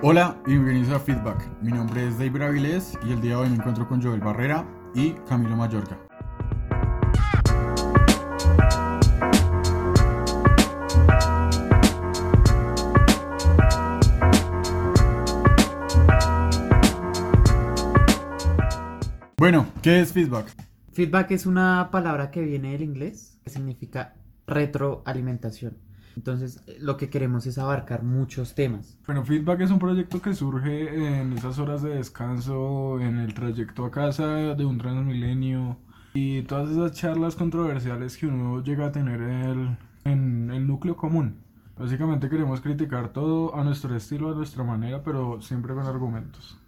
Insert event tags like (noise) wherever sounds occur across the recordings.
Hola y bienvenidos a Feedback. Mi nombre es David Avilés y el día de hoy me encuentro con Joel Barrera y Camilo Mayorga. Bueno, ¿qué es feedback? Feedback es una palabra que viene del inglés que significa retroalimentación. Entonces, eh, lo que queremos es abarcar muchos temas. Bueno, Feedback es un proyecto que surge en esas horas de descanso, en el trayecto a casa de un transmilenio y todas esas charlas controversiales que uno llega a tener en el, en el núcleo común. Básicamente queremos criticar todo a nuestro estilo, a nuestra manera, pero siempre con argumentos.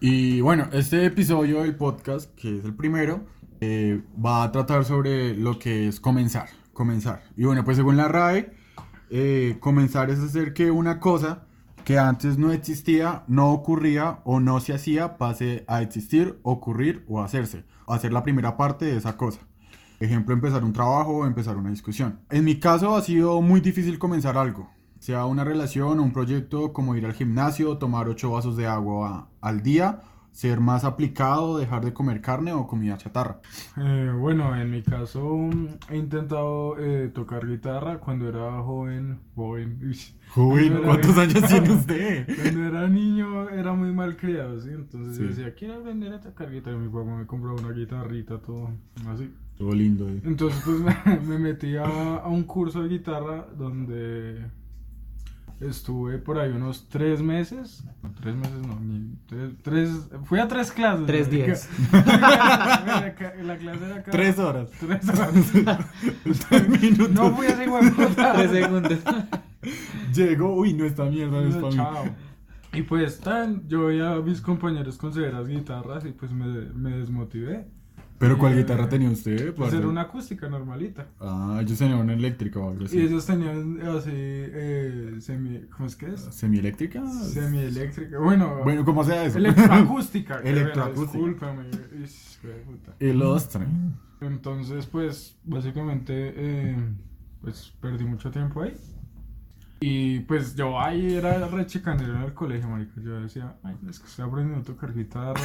Y bueno, este episodio del podcast, que es el primero, eh, va a tratar sobre lo que es comenzar. Comenzar. Y bueno, pues según la RAE, eh, comenzar es hacer que una cosa que antes no existía, no ocurría o no se hacía pase a existir, ocurrir o hacerse. Hacer la primera parte de esa cosa. Ejemplo, empezar un trabajo o empezar una discusión. En mi caso ha sido muy difícil comenzar algo. Sea una relación o un proyecto como ir al gimnasio, tomar 8 vasos de agua al día ser más aplicado, dejar de comer carne o comida chatarra? Eh, bueno, en mi caso he intentado eh, tocar guitarra cuando era joven, joven. (laughs) Joven, ¿cuántos años tiene (laughs) usted? Cuando era niño era muy mal criado, ¿sí? Entonces yo decía, quiero aprender a tocar guitarra. Y mi papá me compró una guitarrita, todo así. Todo lindo. Eh. Entonces pues me, (laughs) me metí a, a un curso de guitarra donde Estuve por ahí unos tres meses. No, tres meses no, ni tres, Fui a tres clases. Tres días. (laughs) la, clase era cada, Tres horas. Tres horas. (laughs) tres minutos. No fui a igual Tres segundos. Llegó, uy, no está mierda, no es para Chao. Y pues tan, yo veía a mis compañeros con severas guitarras y pues me, me desmotivé. ¿Pero cuál guitarra tenía usted? Pues era una acústica normalita. Ah, ellos tenían una eléctrica o algo así. Y ellos tenían así, eh, semi, ¿cómo es que es? ¿Semieléctrica? Semieléctrica, bueno. Bueno, ¿cómo sea eso? Electroacústica. (laughs) Electroacústica. Discúlpame. Ilustre. Entonces, pues, básicamente, eh, pues, perdí mucho tiempo ahí. Y pues yo ahí era re chicanero en el colegio, marica. Yo decía, ay, es que estoy aprendiendo a tocar guitarra.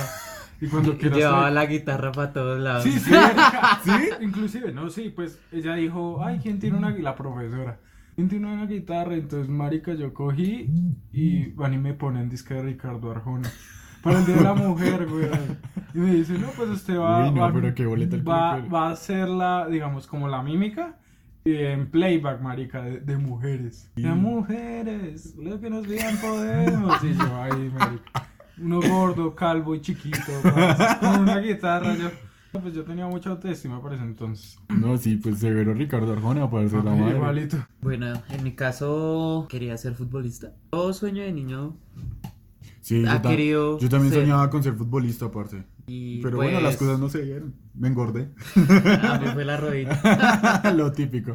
Y cuando (laughs) quiero Llevaba la guitarra para todos lados. Sí, sí, (laughs) sí. Inclusive, no, sí, pues ella dijo, ay, ¿quién tiene una La profesora. ¿Quién tiene una guitarra? Entonces, marica, yo cogí y van y me ponen disque de Ricardo Arjona. Para el Día de la Mujer, güey. Y me dice, no, pues usted va, no, va, pero qué va, va a hacer la, digamos, como la mímica en playback, marica, de, mujeres. De mujeres, lo que nos vean podemos. Y yo ahí, marica. Uno gordo, calvo y chiquito, con una guitarra. Yo, pues yo tenía mucha autoestima para ese entonces. No, sí, pues severo Ricardo Arjona para ser la madre. Igualito. Bueno, en mi caso quería ser futbolista. Todo sueño de niño Sí, ha yo, querido yo también ser- soñaba con ser futbolista aparte. Y Pero pues, bueno, las cosas no se dieron. Me engordé. A mí fue la rodilla. (laughs) Lo típico.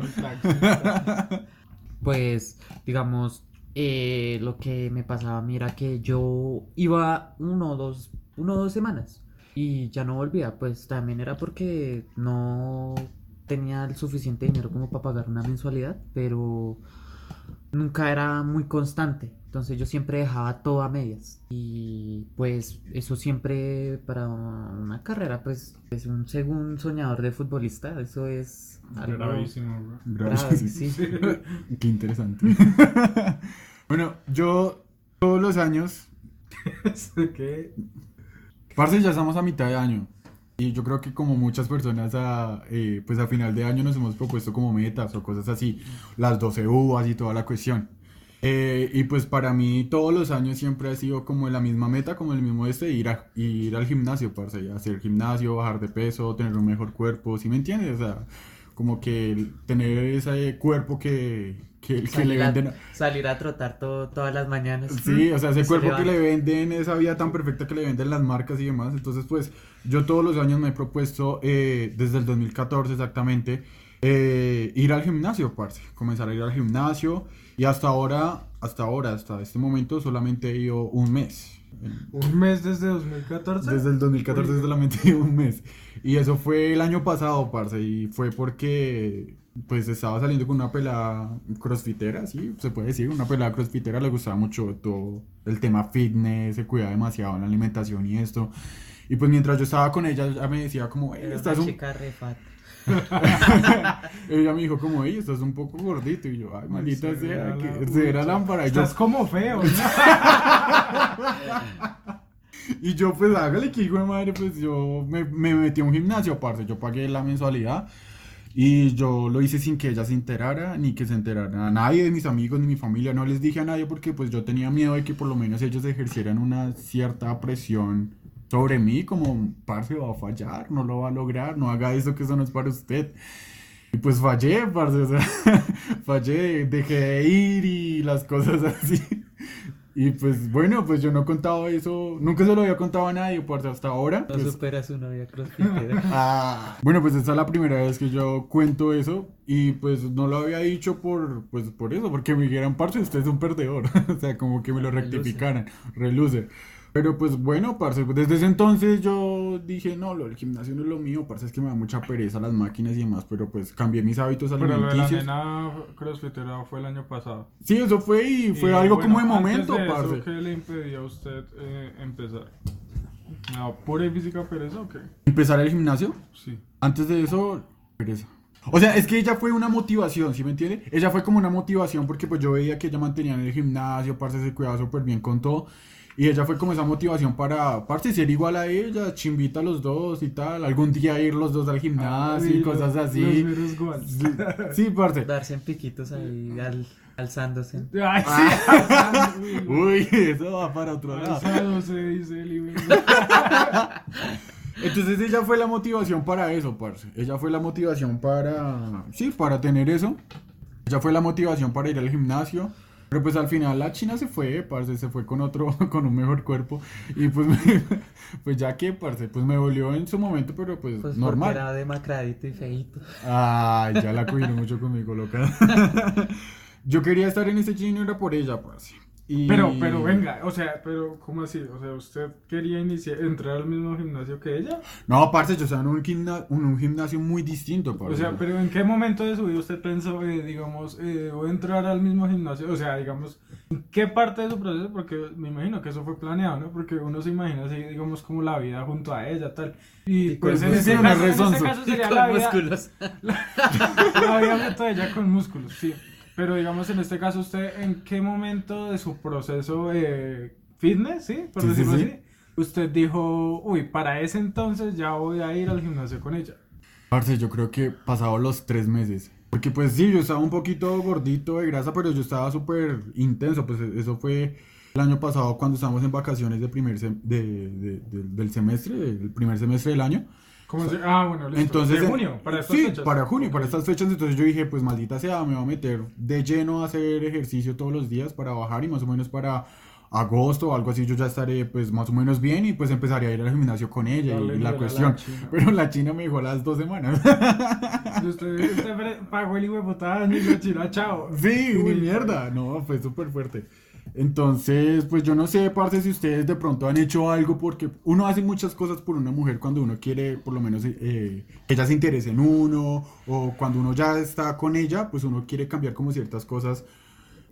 Pues, digamos, eh, lo que me pasaba a mí era que yo iba uno o dos, uno dos semanas y ya no volvía. Pues también era porque no tenía el suficiente dinero como para pagar una mensualidad, pero nunca era muy constante. Entonces yo siempre dejaba todo a medias. Y pues eso siempre para una carrera, pues es un según soñador de futbolista, eso es algo Gravísimo, sí. (laughs) Qué interesante. (laughs) bueno, yo todos los años, (laughs) ¿Qué? parce, ya estamos a mitad de año. Y yo creo que como muchas personas a, eh, pues a final de año nos hemos propuesto como metas o cosas así, las 12 uvas y toda la cuestión. Eh, y pues para mí todos los años siempre ha sido como la misma meta, como el mismo este, ir, a, ir al gimnasio, parce, hacer gimnasio, bajar de peso, tener un mejor cuerpo, ¿sí me entiendes? O sea, como que tener ese cuerpo que, que, que le a- venden... salir a trotar todo- todas las mañanas. Sí, o sea, ese Se cuerpo que le venden, esa vida tan perfecta que le venden las marcas y demás. Entonces, pues, yo todos los años me he propuesto, eh, desde el 2014 exactamente, eh, ir al gimnasio, parce. Comenzar a ir al gimnasio. Y hasta ahora, hasta ahora, hasta este momento, solamente he ido un mes. ¿Un mes desde 2014? Desde el 2014 Uy. solamente he (laughs) ido un mes. Y eso fue el año pasado, parce. Y fue porque pues estaba saliendo con una pelada crossfitera, sí, se puede decir, una pelada crossfitera, le gustaba mucho todo el tema fitness, se cuidaba demasiado en la alimentación y esto. Y pues mientras yo estaba con ella, ella me decía como, "Ey, Era estás una un... chica re fat. (laughs) ella me dijo como, estás un poco gordito. Y yo, ay, maldita Será sea, que será lámpara. Y yo, Estás como feo. ¿no? (laughs) Y yo, pues hágale que hijo de madre, pues yo me, me metí a un gimnasio, parce. Yo pagué la mensualidad y yo lo hice sin que ella se enterara, ni que se enterara a nadie de mis amigos ni mi familia. No les dije a nadie porque pues yo tenía miedo de que por lo menos ellos ejercieran una cierta presión sobre mí, como, parce, va a fallar, no lo va a lograr, no haga eso que eso no es para usted. Y pues fallé, parce, o sea, (laughs) fallé, dejé de ir y las cosas (laughs) así. Y pues bueno, pues yo no he contado eso, nunca se lo había contado a nadie, parce, hasta ahora. No pues, supera su novia crossfitera. (laughs) Ah, bueno, pues esta es la primera vez que yo cuento eso y pues no lo había dicho por, pues, por eso, porque me dijeran, parce, usted es un perdedor, o sea, como que me lo rectificaran, reluce. Pero pues bueno, parce, pues, desde ese entonces yo dije, no, lo del gimnasio no es lo mío, parce, es que me da mucha pereza las máquinas y demás, pero pues cambié mis hábitos Pero lo de la alimenticios. nena crossfitera fue el año pasado. Sí, eso fue y fue Y, algo bueno, como de antes momento, de eso, parce. ¿Qué le impedía a usted eh, empezar? ¿La pura y física pereza o qué? Empezar el gimnasio, Sí. Antes de eso, pereza. O sea, es que ella fue una motivación, ¿sí me entiende? Ella fue como una motivación porque pues yo veía que ella mantenía en el gimnasio, parce, se cuidaba súper bien con todo. Y ella fue como esa motivación para, parce, ser igual a ella, chimbita a los dos y tal. Algún día ir los dos al gimnasio y cosas los- así. Los. Sí, sí, parce. Darse en piquitos ahí, al- alzándose. Ay, Ah. sí. (laughs) Uy, eso va para otro lado. Alzado se dice el. (laughs) Entonces ella fue la motivación para eso, parce. Ella fue la motivación para, sí, para tener eso. Ella fue la motivación para ir al gimnasio. Pero pues al final la china se fue, parce, se fue con otro, (laughs) con un mejor cuerpo. Y pues, me- (laughs) pues ya que, parce, pues me volvió en su momento, pero pues, Pues normal. era demacradito y feíto. Ay, ya la cogieron mucho conmigo, loca. (laughs) Yo quería estar en ese chino, era por ella, parce. Y- Pero, pero venga, o sea, pero ¿cómo así? O sea, ¿usted quería iniciar, entrar al mismo gimnasio que ella? No, parce, yo estaba en un, gimna- en un gimnasio muy distinto, parce. O sea, pero ¿en qué momento de su vida usted pensó, eh, digamos, eh, voy a entrar al mismo gimnasio? O sea, digamos, ¿en qué parte de su proceso? Porque me imagino que eso fue planeado, ¿no? Porque uno se imagina así, digamos, como la vida junto a ella, tal. Y, Y pues con en ese, caso, en ese caso Y sería con la vida, músculos. (laughs) la vida junto a ella con músculos, sí. Pero digamos, en este caso, ¿usted en qué momento de su proceso eh, fitness, sí? Por Sí, sí, decirlo sí. así, usted dijo, uy, para ese entonces ya voy a ir al gimnasio con ella? Parce, yo creo que pasado los tres meses. Porque pues sí, yo estaba un poquito gordito de grasa, pero yo estaba súper intenso. Pues eso fue el año pasado cuando estábamos en vacaciones de primer sem- de, de- de- del semestre, del primer semestre del año. ¿Cómo se- Ah, bueno, listo. Entonces, de junio, para estas sí, fechas. para junio, para estas fechas. Entonces yo dije, pues maldita sea, me voy a meter de lleno a hacer ejercicio todos los días para bajar y más o menos para agosto o algo así yo ya estaré pues más o menos bien y pues empezaré a ir al gimnasio con ella Dale y, la cuestión. Pero la china me dijo a las dos semanas. Usted, usted pagó el hijo de ni china, chao. Sí, Uy, ni mierda. No, fue súper fuerte. Entonces, pues yo no sé, parce, si ustedes de pronto han hecho algo porque uno hace muchas cosas por una mujer cuando uno quiere, por lo menos, eh, que ella se interese en uno o cuando uno ya está con ella, pues uno quiere cambiar como ciertas cosas,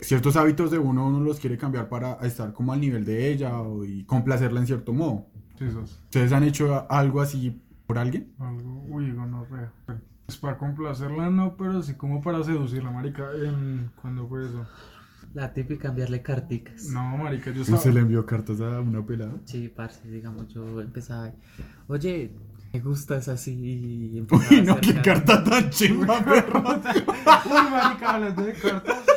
ciertos hábitos de uno, uno los quiere cambiar para estar como al nivel de ella o, y complacerla en cierto modo. Sí. ¿Ustedes han hecho algo así por alguien? Algo, uy, gonorrea. Es para complacerla, no, pero sí como para seducirla, marica. En, ¿Cuándo fue eso? La típica enviarle carticas. No, marica, yo estaba... ¿Se le envió cartas a una pelada? Sí, parce, digamos, yo empezaba, oye, me gustas así y empezaba Uy, a no, qué carta tan chimba, (laughs) perro. Uy, marica, hablando de cartas.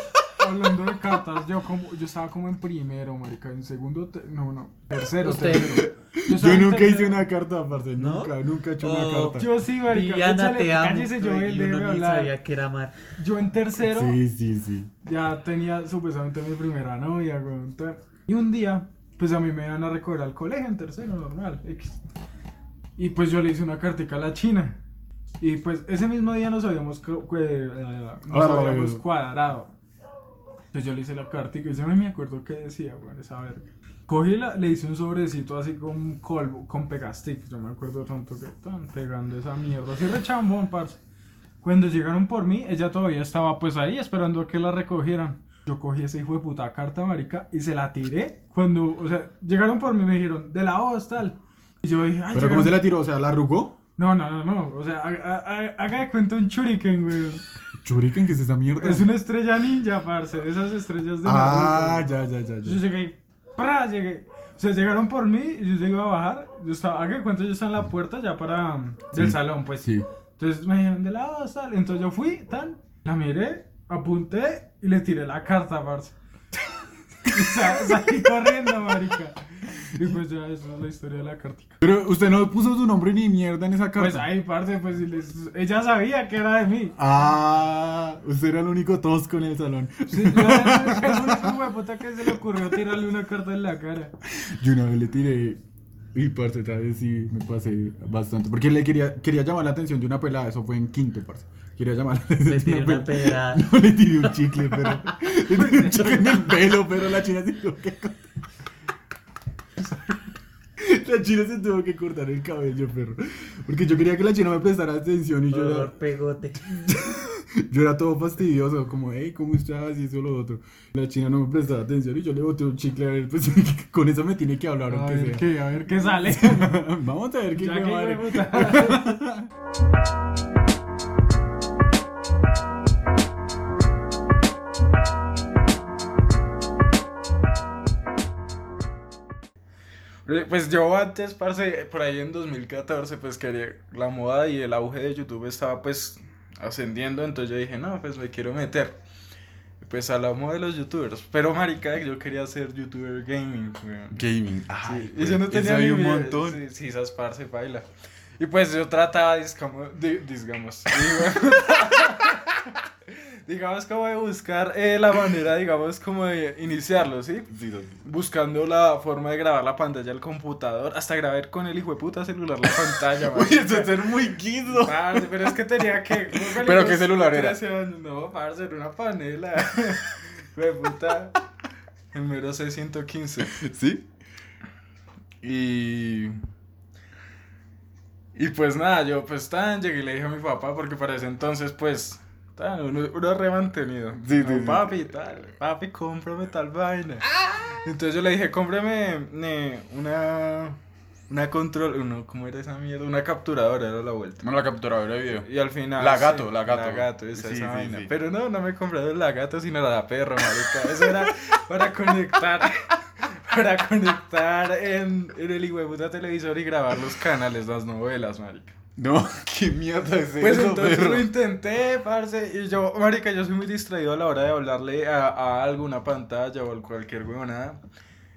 Hablando de cartas, yo como yo estaba como en primero, marica, en segundo, te- no, no, tercero, Usted. tercero. Yo nunca hice una carta, parce. ¿No? Nunca, nunca he hecho Oh, una carta. Yo sí, marica. Viviana, échale, te amo. cállese, yo, sabía que era amar. Yo en tercero Sí, sí, sí. ya tenía supuestamente mi primera novia, ta- Y un día, pues a mí me iban a recoger al colegio en tercero, normal. X. Y pues yo le hice una cartica a la china. Y pues ese mismo día nos habíamos, cu- eh, nos habíamos eh. cuadrado. Entonces yo le hice la cartica y yo no me acuerdo qué decía, weón, esa verga. Cogí la, le hice un sobrecito así con colbo, con pegastick. Yo me acuerdo tanto que estaban pegando esa mierda. Así rechambón, parce. Cuando llegaron por mí, ella todavía estaba pues ahí esperando a que la recogieran. Yo cogí ese hijo de puta carta, marica, y se la tiré. Cuando, o sea, llegaron por mí me dijeron, de la voz, tal. Y yo dije, ay, ¿Pero cómo se la tiró? O sea, ¿la arrugó? No, no, no, no. O sea, haga, de cuenta un shuriken, güey. Churiken, ¿qué es esa mierda? Es una estrella ninja, parce. de Esas estrellas de Ah, Naruto. ya, ya, ya, Yo llegué, ¡pra! llegué. O sea, llegaron por mí y yo iba a bajar. Yo estaba, haga cuenta, yo estaba en la puerta ya para del Sí. salón, pues. Sí. Entonces me dijeron de lado, tal. Entonces yo fui, tal. La miré, apunté y le tiré la carta, parce. (laughs) Y sa- salí corriendo, marica. Y (laughs) pues ya, eso es la historia de la cartica. Pero usted no puso su nombre ni mierda en esa carta. Pues ahí, parce, pues y les- ella sabía que era de mí. Ah, usted era el único tosco en el salón. Sí, yo era el único puta que se le ocurrió tirarle una carta en la cara. Yo una vez le tiré. Y parce, tal vez sí me pasé bastante. Porque le quería, quería llamar la atención de una pelada. Eso fue en quinto, parce. Quería llamar la atención Le de tiré una pelada. (laughs) No le tiré un chicle, pero. Le tiré un chicle en el pelo, pero la china que cortar. La china se tuvo que cortar el cabello, perro. Porque yo quería que la china me prestara atención y yo era, pegote. (laughs) yo era todo fastidioso, como, hey, ¿cómo estás? Y eso lo otro. La china no me prestaba atención y yo le boté un chicle a ver, pues (laughs) con eso me tiene que hablar, A aunque ver sea. qué, a ver qué (laughs) sale. Vamos a ver qué Ya Pues yo antes, parce, por ahí en 2014, pues quería la moda y el auge de YouTube estaba pues ascendiendo, entonces yo dije, no, pues me quiero meter. Pues hablamos de los youtubers, pero marica, yo quería ser youtuber gaming, weón. Gaming. Sí, y yo no tenía ni idea. Sí, sí, esas parce baila. Y pues yo trataba, digamos, di- digamos, digamos como de buscar eh, la manera, digamos, como de iniciarlo, ¿sí? Buscando la forma de grabar la pantalla del computador, hasta grabar con el hijo de puta celular la pantalla, (laughs) Uy, eso es ser muy guido. Parce, pero es que tenía que... (laughs) ¿Pero qué celular era? 13 años. No, parce, era una panela. (laughs) Hijo de puta. El mero C115. ¿Sí? Y. Y pues nada, yo pues tan llegué y le dije a mi papá, porque para ese entonces, pues. Uno, uno re mantenido. Sí, No, sí, sí. Papi, tal, papi, cómprame tal vaina. Entonces yo le dije, cómprame ne, una. Una control. Uno, ¿Cómo era esa mierda? Una capturadora, era la vuelta. Bueno, la capturadora de video. Y al final. La gato, sí, la gato. La gato, esa, Sí, esa sí, vaina. sí. Pero no, no me compraron la gato, sino la perra, marica. Eso era para conectar. Para conectar en, en el hijo televisor y grabar los canales, las novelas, marica. No, (laughs) qué mierda es Pues eso, entonces perro? lo intenté, parce, y yo, marica, yo soy muy distraído a la hora de hablarle a, a alguna pantalla o a cualquier huevonada.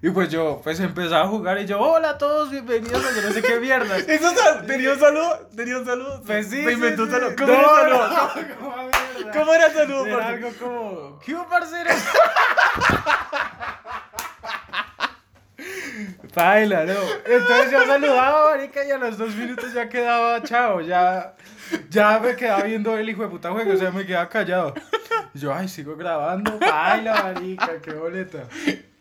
Y pues yo, pues empezaba a jugar y yo, hola a todos, bienvenidos a yo no sé qué mierda. (laughs) ¿Eso sal- tenía un saludo? ¿Tenía un saludo? Pues sí, Me sí, inventó un sí. saludo. ¿Cómo No, era el saludo? no, ¿cómo (laughs) mierda? ¿Cómo era el saludo, Era algo como, ¿qué hubo, parcero? Paila, no. Entonces yo saludaba, marica, y a los dos minutos ya quedaba chao, ya, ya me quedaba viendo el hijo de puta juego, o sea, me quedaba callado. Y yo, ay, sigo grabando, paila, marica, qué boleta.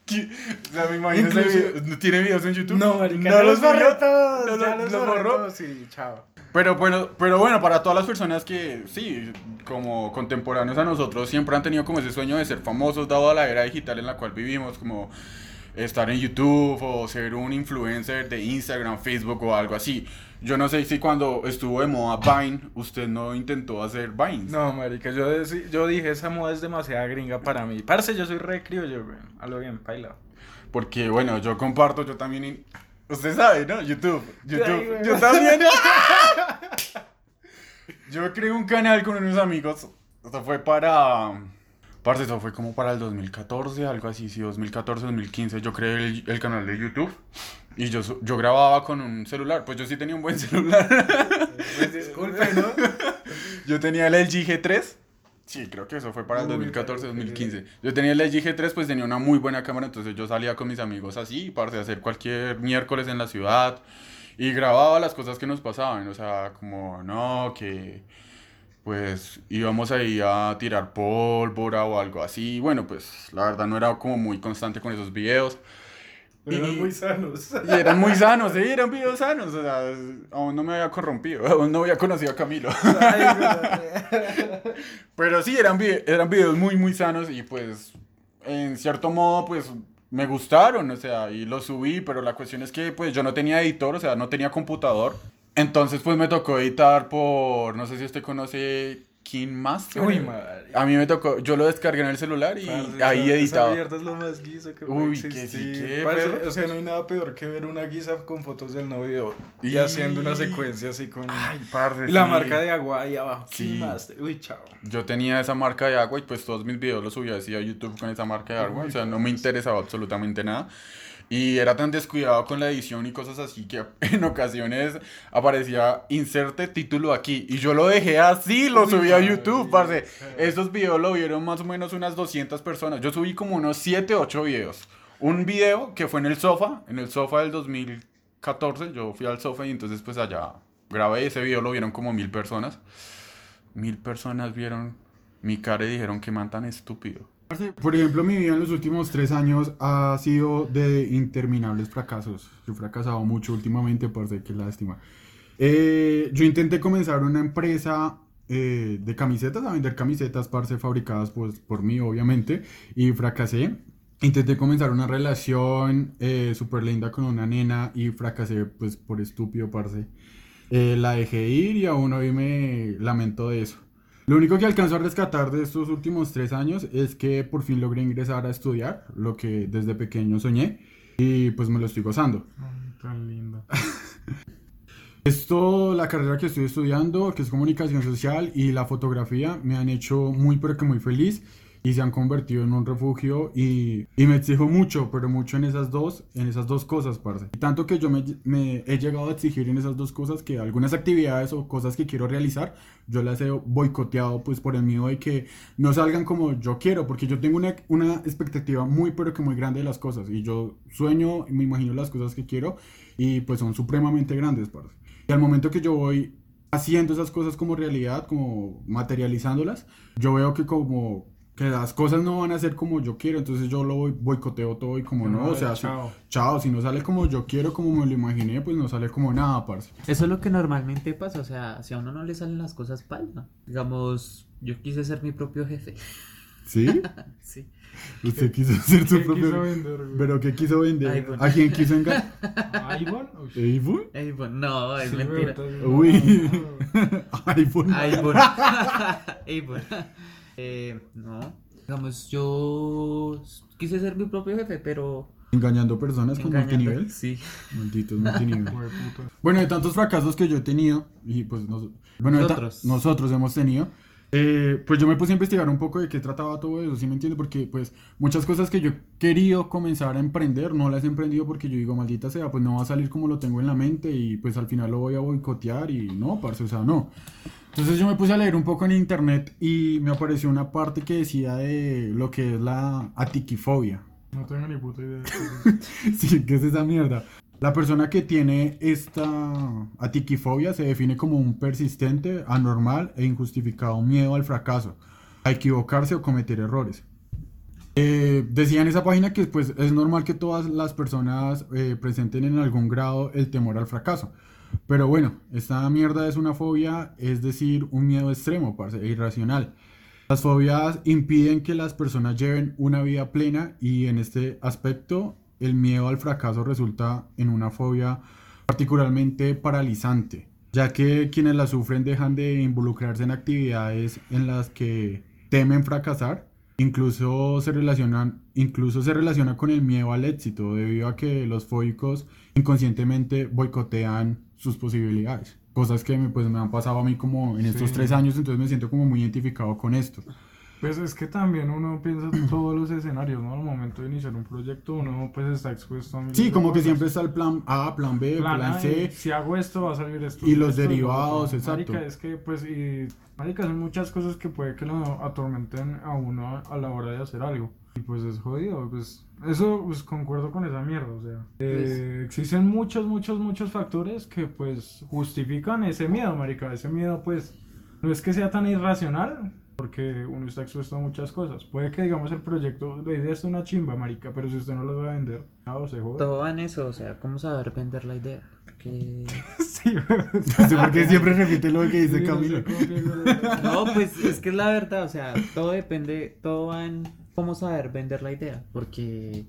¿Qué? O sea, me imagino Incluso- video. ¿Tiene videos en YouTube? No, marica, no ya los borró todos, ¿No ya los, borró? todos, sí, chao. Pero bueno, pero bueno, para todas las personas que sí, como contemporáneos a nosotros, siempre han tenido como ese sueño de ser famosos, dado a la era digital en la cual vivimos, como estar en YouTube o ser un influencer de Instagram, Facebook o algo así. Yo no sé si cuando estuvo de moda Vine, usted no intentó hacer Vines. No, marica, yo, deci- yo dije, esa moda es demasiada gringa para mí. Parce, yo soy re criollo, güey, a lo bien, paila. Porque bueno, yo comparto, yo también... in- Usted sabe, ¿no? YouTube. YouTube. Ay, yo también. (laughs) yo creé un canal con unos amigos. Esto fue para... Parce, eso fue como para el 2014, algo así, sí, 2014, 2015. Yo creé el, el canal de YouTube. Y yo, yo grababa con un celular. Pues yo sí tenía un buen (laughs) celular. Pues disculpe, ¿no? (laughs) Yo tenía el LG G3. Sí, creo que eso fue para el Uy, 2014, marica, 2015. Yo tenía el LG G3, pues tenía una muy buena cámara, entonces yo salía con mis amigos así, para hacer cualquier miércoles en la ciudad y grababa las cosas que nos pasaban, o sea, como, no, que pues íbamos ahí a tirar pólvora o algo así. Bueno, pues la verdad no era como muy constante con esos videos. Pero eran Y- muy sanos. Y eran muy sanos, sí, eran videos sanos. O sea, aún no me había corrompido, (laughs) aún no había conocido a Camilo. (laughs) (laughs) Pero sí, eran, eran videos muy, muy sanos y pues, en cierto modo, pues me gustaron, o sea, y los subí, pero la cuestión es que pues yo no tenía editor, o sea, no tenía computador. Entonces pues me tocó editar por, no sé si usted conoce King Master. Uy, madre. A mí me tocó, yo lo descargué en el celular y ahí editaba. Es lo más guisa que Uy, que sí, perro. o sea, no hay nada peor que ver una guisa con fotos del novio y, Y- haciendo una secuencia así con Ay, parce, la sí. marca de agua ahí abajo. Sí. Sí. Master. Uy, chao. Yo tenía esa marca de agua y pues todos mis videos los subía así a YouTube con esa marca de agua. O sea, no me interesaba absolutamente nada. Y era tan descuidado con la edición y cosas así que (laughs) en ocasiones aparecía inserte título aquí. Y yo lo dejé así, lo subí a YouTube, parce. Esos videos lo vieron más o menos unas 200 personas. Yo subí como unos 7, 8 videos. Un video que fue en el sofá, en el sofá del 2014. Yo fui al sofá y entonces pues allá grabé ese video, lo vieron como mil personas. Mil personas vieron mi cara y dijeron que man tan estúpido. Por ejemplo, mi vida en los últimos tres años ha sido de interminables fracasos. Yo he fracasado mucho últimamente, parce, qué lástima. Eh, yo intenté comenzar una empresa eh, de camisetas, a vender camisetas, parce, fabricadas pues, por mí, obviamente, y fracasé. Intenté comenzar una relación eh, súper linda con una nena y fracasé, pues, por estúpido, parce. Eh, la dejé ir y aún hoy me lamento de eso. Lo único que alcanzo a rescatar de estos últimos tres años es que por fin logré ingresar a estudiar, lo que desde pequeño soñé, y pues me lo estoy gozando. Ay, tan lindo. (laughs) Esto, la carrera que estoy estudiando, que es comunicación social y la fotografía, me han hecho muy pero que muy feliz y se han convertido en un refugio y, y me exijo mucho, pero mucho en esas dos, en esas dos cosas, parce. Tanto que yo me, me he llegado a exigir en esas dos cosas que algunas actividades o cosas que quiero realizar, yo las he boicoteado pues por el miedo de que no salgan como yo quiero, porque yo tengo una, una expectativa muy pero que muy grande de las cosas y yo sueño me imagino las cosas que quiero y pues son supremamente grandes, parce. Y al momento que yo voy haciendo esas cosas como realidad, como materializándolas, yo veo que como que las cosas no van a ser como yo quiero, entonces yo lo voy, boicoteo todo y como no, o sea, si- chao. chao, si no sale como yo quiero, como me lo imaginé, pues no sale como nada, parce. Eso es lo que normalmente pasa, o sea, si a uno no le salen las cosas palma. Digamos, yo quise ser mi propio jefe. ¿Sí? (laughs) Sí. Usted quiso ser su ¿Qué propio... quiso vender? ¿Pero qué quiso vender? iPhone. ¿A quién quiso engañar? (laughs) ¿iPhone? ¿iPhone? Bueno, no, es sí, mentira. Uy. (laughs) iPhone. iPhone. iPhone. Eh, no. Digamos, yo quise ser mi propio jefe, pero. Engañando personas con engañando- multinivel. Sí. Malditos multinivel. (laughs) Bueno, de tantos fracasos que yo he tenido, y pues nos- bueno, Nosotros. nosotros hemos tenido, eh, pues yo me puse a investigar un poco de qué trataba todo eso, ¿sí me entiendes? Porque pues muchas cosas que yo he querido comenzar a emprender, no las he emprendido porque yo digo, maldita sea, pues no va a salir como lo tengo en la mente y pues al final lo voy a boicotear y no, parce, o sea, no. Entonces yo me puse a leer un poco en internet y me apareció una parte que decía de lo que es la atiquifobia. No tengo ni puta idea. (laughs) Sí, ¿qué es esa mierda? La persona que tiene esta atiquifobia se define como un persistente, anormal e injustificado miedo al fracaso, a equivocarse o cometer errores. Eh, decía en esa página que pues, es normal que todas las personas eh, presenten en algún grado el temor al fracaso. Pero bueno, esta mierda es una fobia, es decir, un miedo extremo, parce, irracional. Las fobias impiden que las personas lleven una vida plena y en este aspecto el miedo al fracaso resulta en una fobia particularmente paralizante, ya que quienes la sufren dejan de involucrarse en actividades en las que temen fracasar, incluso se relacionan incluso se relaciona con el miedo al éxito debido a que los fóbicos inconscientemente boicotean sus posibilidades. Cosas que me, pues, me han pasado a mí como en estos Sí. tres años, entonces me siento como muy identificado con esto. Pues es que también uno piensa en todos los escenarios, ¿no? Al momento de iniciar un proyecto, uno pues está expuesto a Sí, como que cosas. siempre está el plan A, plan B, plan, Plan C. si hago esto va a salir esto. Y los esto, derivados, exacto. Marica, es que pues y marica son muchas cosas que puede que lo atormenten a uno a la hora de hacer algo. Y pues es jodido, pues eso pues concuerdo con esa mierda, o sea, eh, existen muchos muchos muchos factores que pues justifican ese miedo, marica, ese miedo pues no es que sea tan irracional, Porque uno está expuesto a muchas cosas. Puede que, digamos, el proyecto, la idea es una chimba, marica, pero si usted no lo va a vender, no, se jode. Todo va en eso, o sea, ¿cómo saber vender la idea? (laughs) Porque... Sí, No sé por qué siempre repite lo que dice Sí, no sé Camilo. piensa. No, pues es que es la verdad, o sea, todo depende, todo va en cómo saber vender la idea, porque,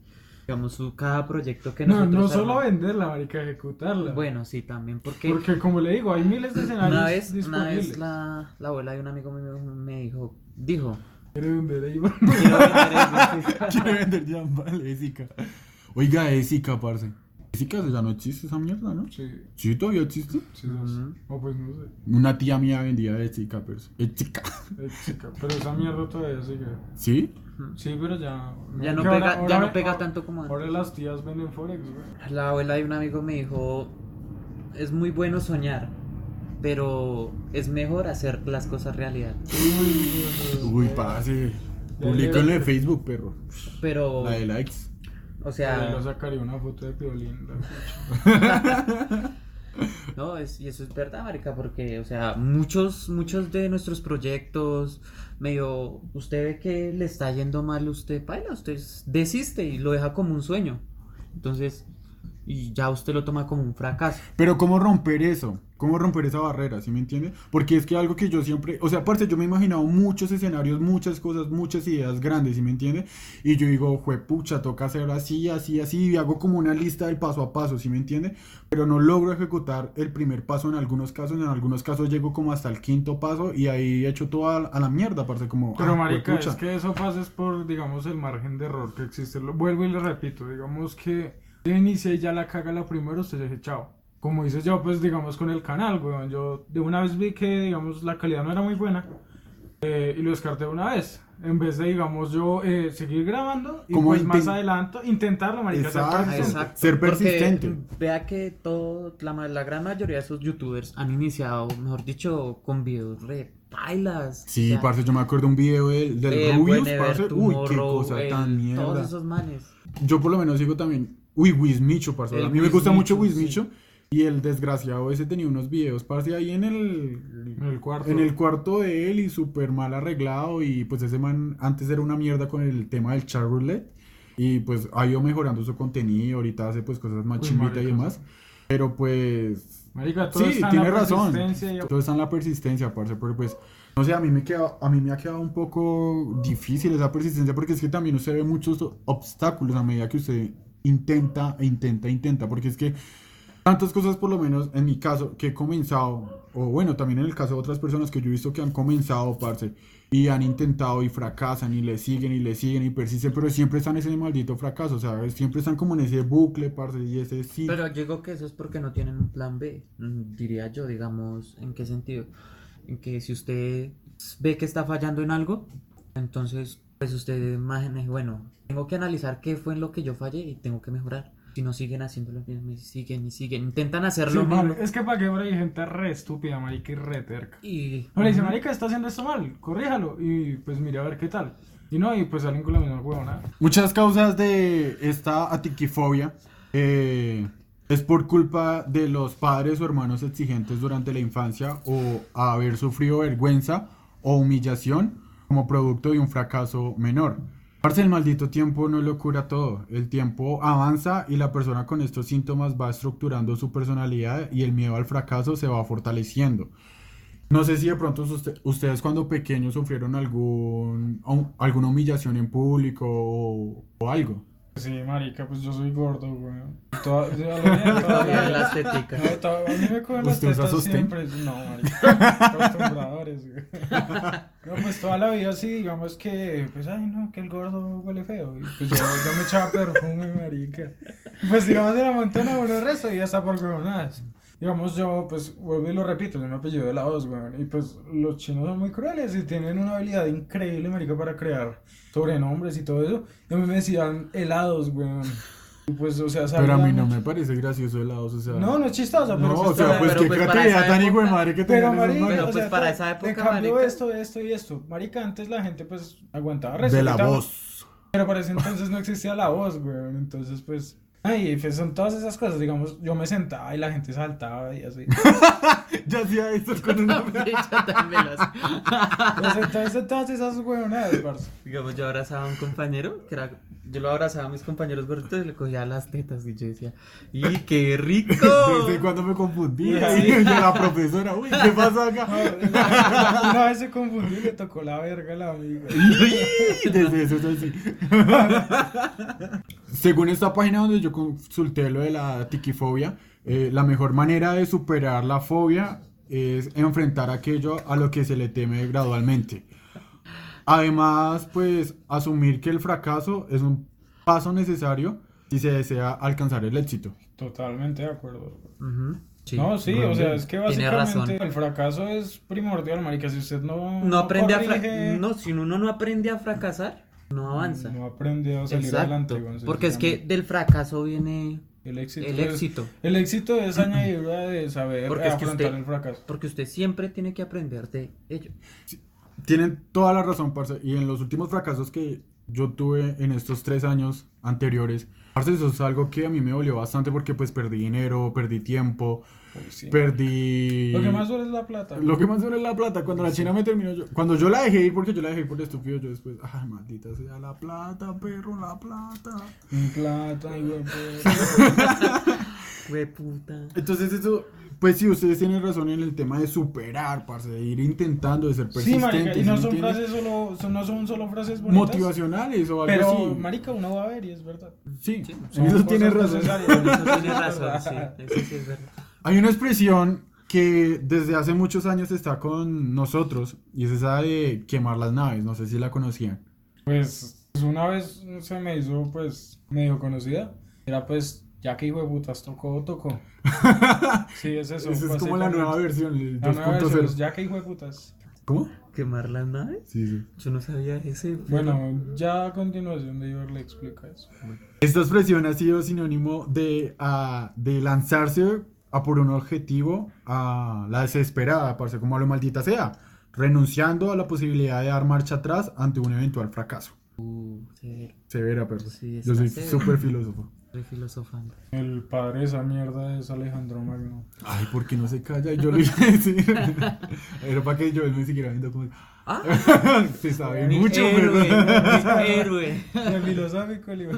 digamos, su, cada proyecto que No, nosotros no solo armamos- venderla, marica, ejecutarla. Bueno, sí, también, porque, Porque como le digo, hay miles de escenarios una vez, una disponibles. vez la, la abuela de un amigo mío me dijo, dijo, Quiere vender ahí, quiero vender eso". (laughs) Quiere vender ya, vale, Ésica. Oiga, Ésica, parce. Ésica ya no existe esa mierda, ¿no? Sí, Sí, todavía existe. sí, no sé. O pues no sé. Una tía mía vendía Ésica, pero. Ésica. Eh, chica, Pero esa mierda todavía sigue. ¿Sí? Sí, pero ya. Ya no pega- ahora- ya ahora- no pega ahora- tanto como Ahora antes. las tías venden Forex, güey. La abuela de un amigo me dijo, es muy bueno soñar, pero es mejor hacer las cosas realidad. Uy, parce. Ya Publícalo en Facebook, perro. Pero, La de likes. o sea, lo sacaría una foto de Piolín. (laughs) no, es, y eso es verdad, marica, porque, o sea, muchos, muchos de nuestros proyectos, medio, usted ve que le está yendo mal, usted baila, usted desiste y lo deja como un sueño. Entonces, y ya usted lo toma como un fracaso. Pero ¿cómo romper eso? ¿Cómo romper esa barrera? ¿Sí me entiende? Porque es que algo que yo siempre, o sea, aparte yo me he imaginado muchos escenarios, muchas cosas, muchas ideas grandes, ¿sí me entiende? Y yo digo, juepucha, toca hacer así, así, así, y hago como una lista del paso a paso, ¿sí me entiende? Pero no logro ejecutar el primer paso en algunos casos, en algunos casos llego como hasta el quinto paso y ahí echo todo a, a la mierda, parce, como... Pero ah, marica, juepucha. es que eso pasa es por, digamos, el margen de error que existe. Lo, vuelvo y le repito, digamos que yo inicié y ya la caga la primera, usted dice chao. Como dices yo, pues digamos con el canal, weón. Yo de una vez vi que, digamos, la calidad no era muy buena eh, y lo descarté de una vez. En vez de, digamos, yo eh, seguir grabando y Como pues inten- más adelanto intentarlo, marica. ser Exacto. persistente. Ser porque persistente. Vea que todo, la, ma- la gran mayoría de esos youtubers han iniciado, mejor dicho, con videos re bailas. Sí, parce, yo me acuerdo un video del, del el Rubius, Whenever parce. Uy, qué Tomorrow, cosa el- tan mierda. Todos esos manes. Yo por lo menos sigo también. Uy, Wismicho, parce. El A mí me gusta mucho Wismicho, Wismicho. Y el desgraciado ese tenía unos videos, parce, ahí en el. En el cuarto. En el cuarto de él y súper mal arreglado. Y pues ese man antes era una mierda con el tema del chat roulette. Y pues ha ido mejorando su contenido. Ahorita hace pues cosas más chimbitas y demás. Pero pues. Marica, todo Sí, está en tiene la razón. persistencia y- Todo está en la persistencia, parce, pero pues, no sé, a mí me queda, a mí me ha quedado un poco difícil esa persistencia porque es que también usted ve muchos obstáculos a medida que usted intenta, intenta, intenta, porque es que tantas cosas, por lo menos en mi caso, que he comenzado, o bueno, también en el caso de otras personas que yo he visto que han comenzado, parce, y han intentado y fracasan y le siguen y le siguen y persisten, pero siempre están en ese maldito fracaso, o sea, siempre están como en ese bucle, parce, y ese sí. Pero yo digo que eso es porque no tienen un plan B, mm, diría yo, digamos, ¿en qué sentido? En que si usted ve que está fallando en algo, entonces, pues usted imagine, bueno, tengo que analizar qué fue en lo que yo fallé y tengo que mejorar. Si no siguen haciendo lo mismo y siguen y siguen, intentan hacer Sí, lo mismo. vale, Es que para qué ahora hay gente re estúpida, marica, y re terca. Y No le dice, marica, está haciendo esto mal, corríjalo. Y pues mire a ver qué tal. Y no, y pues salen con la misma huevona. Muchas causas de esta atiquifobia eh, es por culpa de los padres o hermanos exigentes durante la infancia o haber sufrido vergüenza o humillación como producto de un fracaso menor. Parce, el maldito tiempo no lo cura todo. El tiempo avanza y la persona con estos síntomas va estructurando su personalidad y el miedo al fracaso se va fortaleciendo. No sé si de pronto usted- ustedes cuando pequeños sufrieron algún, alguna humillación en público o algo. Sí, marica, pues yo soy gordo, weón. Toda, yo a (laughs) la las todavía- teticas. No, a mí me cogen las ¿Usted usa tetas siempre. No, marica. Acostumbradores, güey. (laughs) No, pues toda la vida sí, digamos que, pues, ay, no, que el gordo huele feo. Y pues yo, yo me echaba perfume, marica. Pues digamos, de la montana, bueno, el resto y ya está por huevonadas. Digamos, yo, pues, vuelvo y lo repito, yo me apellido de la voz, weón. Y pues, los chinos son muy crueles y tienen una habilidad increíble, marica, para crear sobrenombres y todo eso. Y a mí me decían helados, weón. Y pues, o sea, Pero a mí no me parece gracioso helados, o sea... No, no es chistoso, pero No, o sea, pues pero qué pues para creatividad esa tan hijo de época- madre que Pero marica. Pero, o pues, sea, para te- esa época, te cambio marica. esto, esto y esto. Marica, antes la gente pues aguantaba De la voz. Pero para ese entonces no existía la voz, güey. Entonces, pues, Ay, pues son todas esas cosas, digamos, yo me sentaba y la gente saltaba y así. (laughs) Ya hacía esto (laughs) con una... Yo también lo hacía. (laughs) Pues entonces todas esas huevonadas, parce. Digamos, yo abrazaba a un compañero, que era, yo lo abrazaba a mis compañeros gorditos y le cogía las tetas y yo decía, ¡y qué rico! Desde cuando me confundí. Sí. Y yo, la profesora, uy, ¿qué pasa acá? No, Una vez se confundió y le tocó la verga a la amiga. Desde eso es así. Según esta página donde yo consulté lo de la tiquifobia, eh, la mejor manera de superar la fobia es enfrentar aquello a lo que se le teme gradualmente. Además, pues asumir que el fracaso es un paso necesario si se desea alcanzar el éxito. Totalmente de acuerdo. Sí. no, sí, o sea, es que básicamente el fracaso es primordial, marica. Si usted no. No aprende a corrige, fracasar. No, si uno no aprende a fracasar, no avanza. No aprende a salir Exacto. adelante. Porque es que del fracaso viene el éxito, el es- éxito. el éxito es añadidura de saber Porque es que afrontar usted- el fracaso. Porque usted siempre tiene que aprender de ello. Tienen toda la razón, parce. Y en los últimos fracasos que yo tuve en estos tres años anteriores, parce, eso es algo que a mí me dolió bastante porque pues perdí dinero, perdí tiempo, sí. perdí... Lo que más duele es la plata. Lo que más duele es la plata. Cuando la china me terminó, yo, cuando yo la dejé ir, porque yo la dejé ir por estúpido, yo después, ay, maldita sea la plata, perro, la plata. Mi plata. Güey, (laughs) puta. Entonces eso, pues sí, ustedes tienen razón en el tema de superar, parce, de ir intentando, de ser Sí, persistentes. marica, y ¿sí no son frases solo, son- no son solo frases bonitas. motivacionales o algo Pero, así. marica, uno va a ver y es verdad. Sí, Sí, en eso tienes razón. Eso tiene razón, sí. Eso sí es verdad. Hay una expresión que desde hace muchos años está con nosotros y es esa de quemar las naves. No sé si la conocían. Pues una vez se me hizo pues medio conocida. Era pues, ya que hijo de putas tocó, tocó. (laughs) Sí, es eso. Esa es como la nueva versión, el La nueva versión es 2.0. ya que hijo de putas. ¿Cómo? ¿Quemar las naves? Sí, sí. Yo no sabía ese. pero- Bueno, ya a continuación de Iber le explica eso. Esta expresión ha sido sinónimo de, ah, de lanzarse a por un objetivo a la desesperada, parce, como a lo maldita sea, renunciando a la posibilidad de dar marcha atrás ante un eventual fracaso. Uh, severo. Severa, perro. Sí, Yo soy súper filósofo. (laughs) Estoy filosofando. El padre de esa mierda es Alejandro Magno. Ay, ¿por qué no se calla? Yo lo iba a decir. (laughs) Era para que yo me siguiera viendo como... Ah, (laughs) Se sabe mi mucho, héroe, ¿verdad? mi héroe. El filosófico, el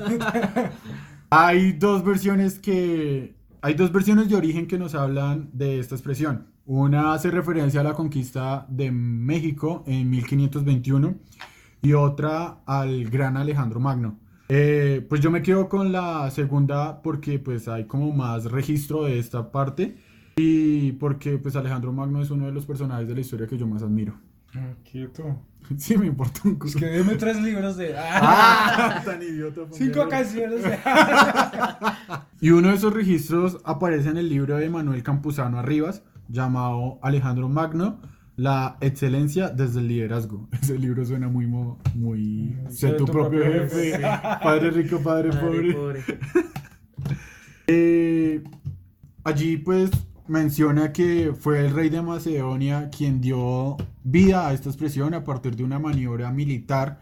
Hay dos versiones que... Hay dos versiones de origen que nos hablan de esta expresión. Una hace referencia a la conquista de México en 1521 y otra al gran Alejandro Magno. Eh, pues yo me quedo con la segunda porque pues hay como más registro de esta parte y porque pues Alejandro Magno es uno de los personajes de la historia que yo más admiro. Ah, Quieto. (laughs) Sí, me importa un culo. Es que deme tres libros de. (laughs) Ah, tan idiota. Cinco canciones de. (laughs) Y uno de esos registros aparece en el libro de Manuel Campuzano Arribas, llamado Alejandro Magno, La excelencia desde el liderazgo. Ese libro suena muy, mo- muy... Sé tu propio jefe, padre rico, padre pobre. pobre. Eh, allí pues menciona que fue el rey de Macedonia quien dio vida a esta expresión a partir de una maniobra militar.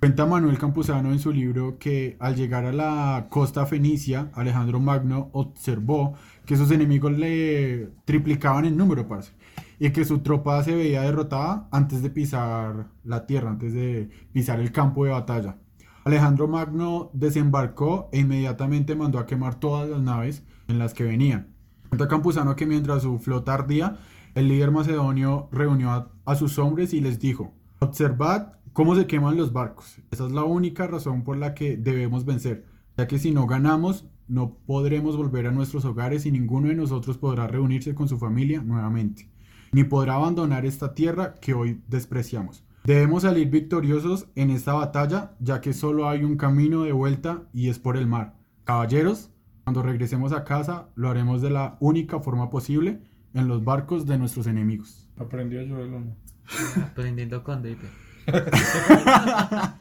Cuenta Manuel Campuzano en su libro que al llegar a la costa fenicia, Alejandro Magno observó que sus enemigos le triplicaban en número, parce, y que su tropa se veía derrotada antes de pisar la tierra, antes de pisar el campo de batalla. Alejandro Magno desembarcó e inmediatamente mandó a quemar todas las naves en las que venían. Cuenta Campuzano que mientras su flota ardía, el líder macedonio reunió a, a sus hombres y les dijo, observad cómo se queman los barcos. Esa es la única razón por la que debemos vencer, ya que si no ganamos, no podremos volver a nuestros hogares y ninguno de nosotros podrá reunirse con su familia nuevamente, ni podrá abandonar esta tierra que hoy despreciamos. Debemos salir victoriosos en esta batalla, ya que solo hay un camino de vuelta y es por el mar. Caballeros, cuando regresemos a casa, lo haremos de la única forma posible, en los barcos de nuestros enemigos. Aprendió yo el uno. Aprendiendo con David. (laughs)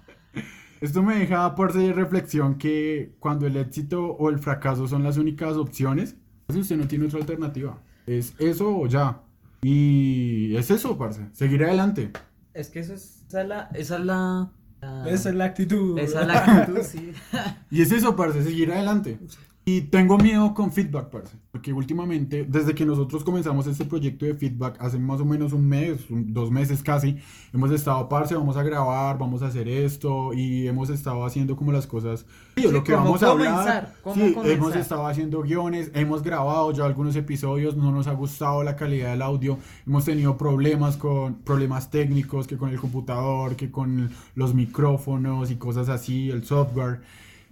Esto me deja por de reflexión que cuando el éxito o el fracaso son las únicas opciones, pues usted no tiene otra alternativa. Es eso o ya. Y es eso, parce. Seguir adelante. Es que eso es, esa es la. Esa es la. la- Esa es la actitud. esa es la actitud, sí. (laughs) Y es eso, parce, seguir adelante. Y tengo miedo con feedback, parce, porque últimamente, desde que nosotros comenzamos este proyecto de feedback, hace más o menos un mes, un- dos meses casi, hemos estado, parce, vamos a grabar, vamos a hacer esto, y hemos estado haciendo como las cosas, sí, lo que vamos a hablar, comenzar, cómo sí, hemos comenzar. estado haciendo guiones, hemos grabado ya algunos episodios, no nos ha gustado la calidad del audio, hemos tenido problemas con, problemas técnicos, que con el computador, que con los micrófonos y cosas así, el software,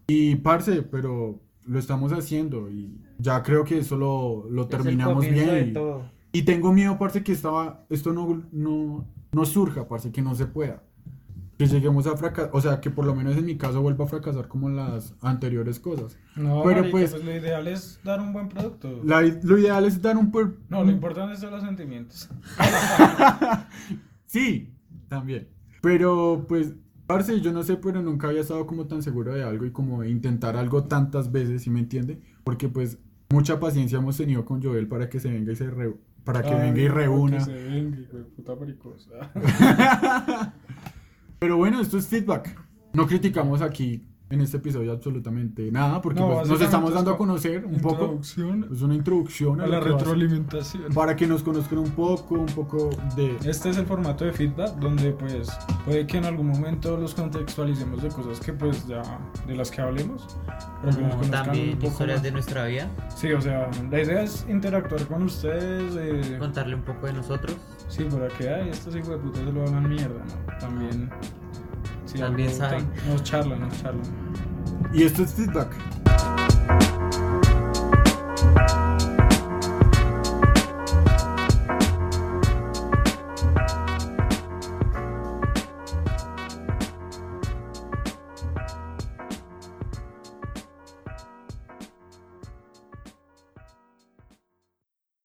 y parce, pero lo estamos haciendo y ya creo que eso lo, lo Es el terminamos bien. Y, todo. y tengo miedo, parce, que estaba, esto no, no, no surja, parce, que no se pueda. Que lleguemos a fracasar, o sea, que por lo menos en mi caso vuelva a fracasar como las anteriores cosas. No, Pero marica, pues- pues, lo ideal es dar un buen producto. La- lo ideal es dar un... No, lo importante son los sentimientos. (laughs) Sí, también. Pero pues, parce, yo no sé, pero nunca había estado como tan seguro de algo y como de intentar algo tantas veces, ¿sí me entiende? Porque pues mucha paciencia hemos tenido con Joel para que se venga y se re- para que venga y reúna. Que se venga, hijo de puta pericosa. (laughs) Pero bueno, esto es feedback. No criticamos aquí en este episodio absolutamente nada, porque No, pues, nos estamos es dando a co- conocer un poco. Es una introducción a a la retroalimentación. para que nos conozcan un poco, un poco de... Este es el formato de feedback donde pues puede que en algún momento los contextualicemos de cosas que pues ya de las que hablemos. Pero que nos también historias más. de nuestra vida, Sí, o sea, la idea es interactuar con ustedes. eh, contarle un poco de nosotros. Sí, para que ay, estos hijos de puta se lo hablan mierda, ¿no? También. Sí, También saben. Nos charlan, nos charlan. Y esto es feedback.